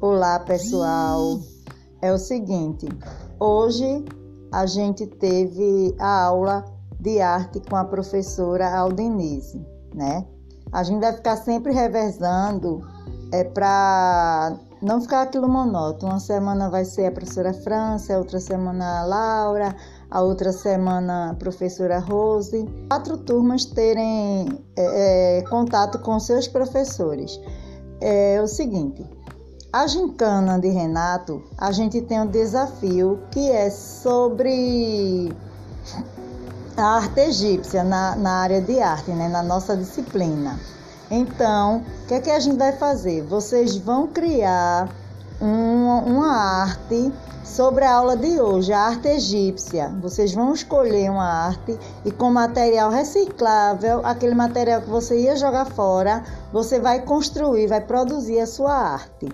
Olá, pessoal. É o seguinte, hoje a gente teve a aula de arte com a professora Aldenise, né? A gente vai ficar sempre revezando é para não ficar aquilo monótono. Uma semana vai ser a professora França, outra semana a Laura, a outra semana a professora Rose. Quatro turmas terem é, é, contato com seus professores. É o seguinte, a gincana de Renato, a gente tem um desafio que é sobre a arte egípcia na, na área de arte, né, na nossa disciplina. Então, o que é que a gente vai fazer? Vocês vão criar uma, uma arte sobre a aula de hoje, a arte egípcia. Vocês vão escolher uma arte e com material reciclável, aquele material que você ia jogar fora, você vai construir, vai produzir a sua arte.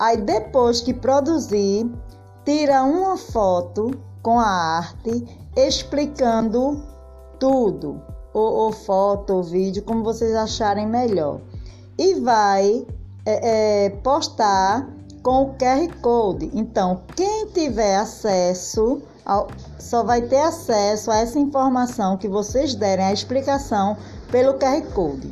Aí depois que produzir, tira uma foto com a arte explicando tudo, ou, ou foto, ou vídeo, como vocês acharem melhor. E vai é, é, postar com o QR Code. Então, quem tiver acesso, ao, só vai ter acesso a essa informação que vocês derem, a explicação pelo QR Code.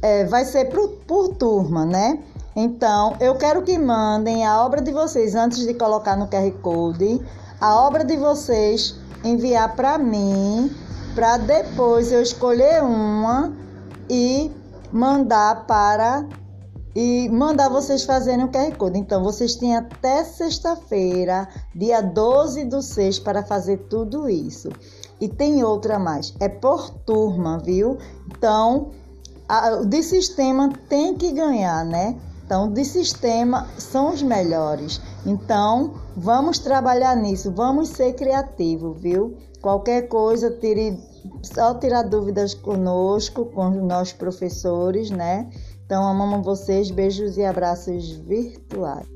É, vai ser por, por turma, né? Então, eu quero que mandem a obra de vocês antes de colocar no QR Code, a obra de vocês enviar para mim, para depois eu escolher uma e mandar para e mandar vocês fazerem o QR Code. Então, vocês têm até sexta-feira, dia 12 do 6, para fazer tudo isso. E tem outra mais, é por turma, viu? Então, a, de sistema tem que ganhar, né? Então, de sistema são os melhores. Então, vamos trabalhar nisso, vamos ser criativos, viu? Qualquer coisa, tire, só tirar dúvidas conosco, com os nossos professores, né? Então, amamos vocês, beijos e abraços virtuais.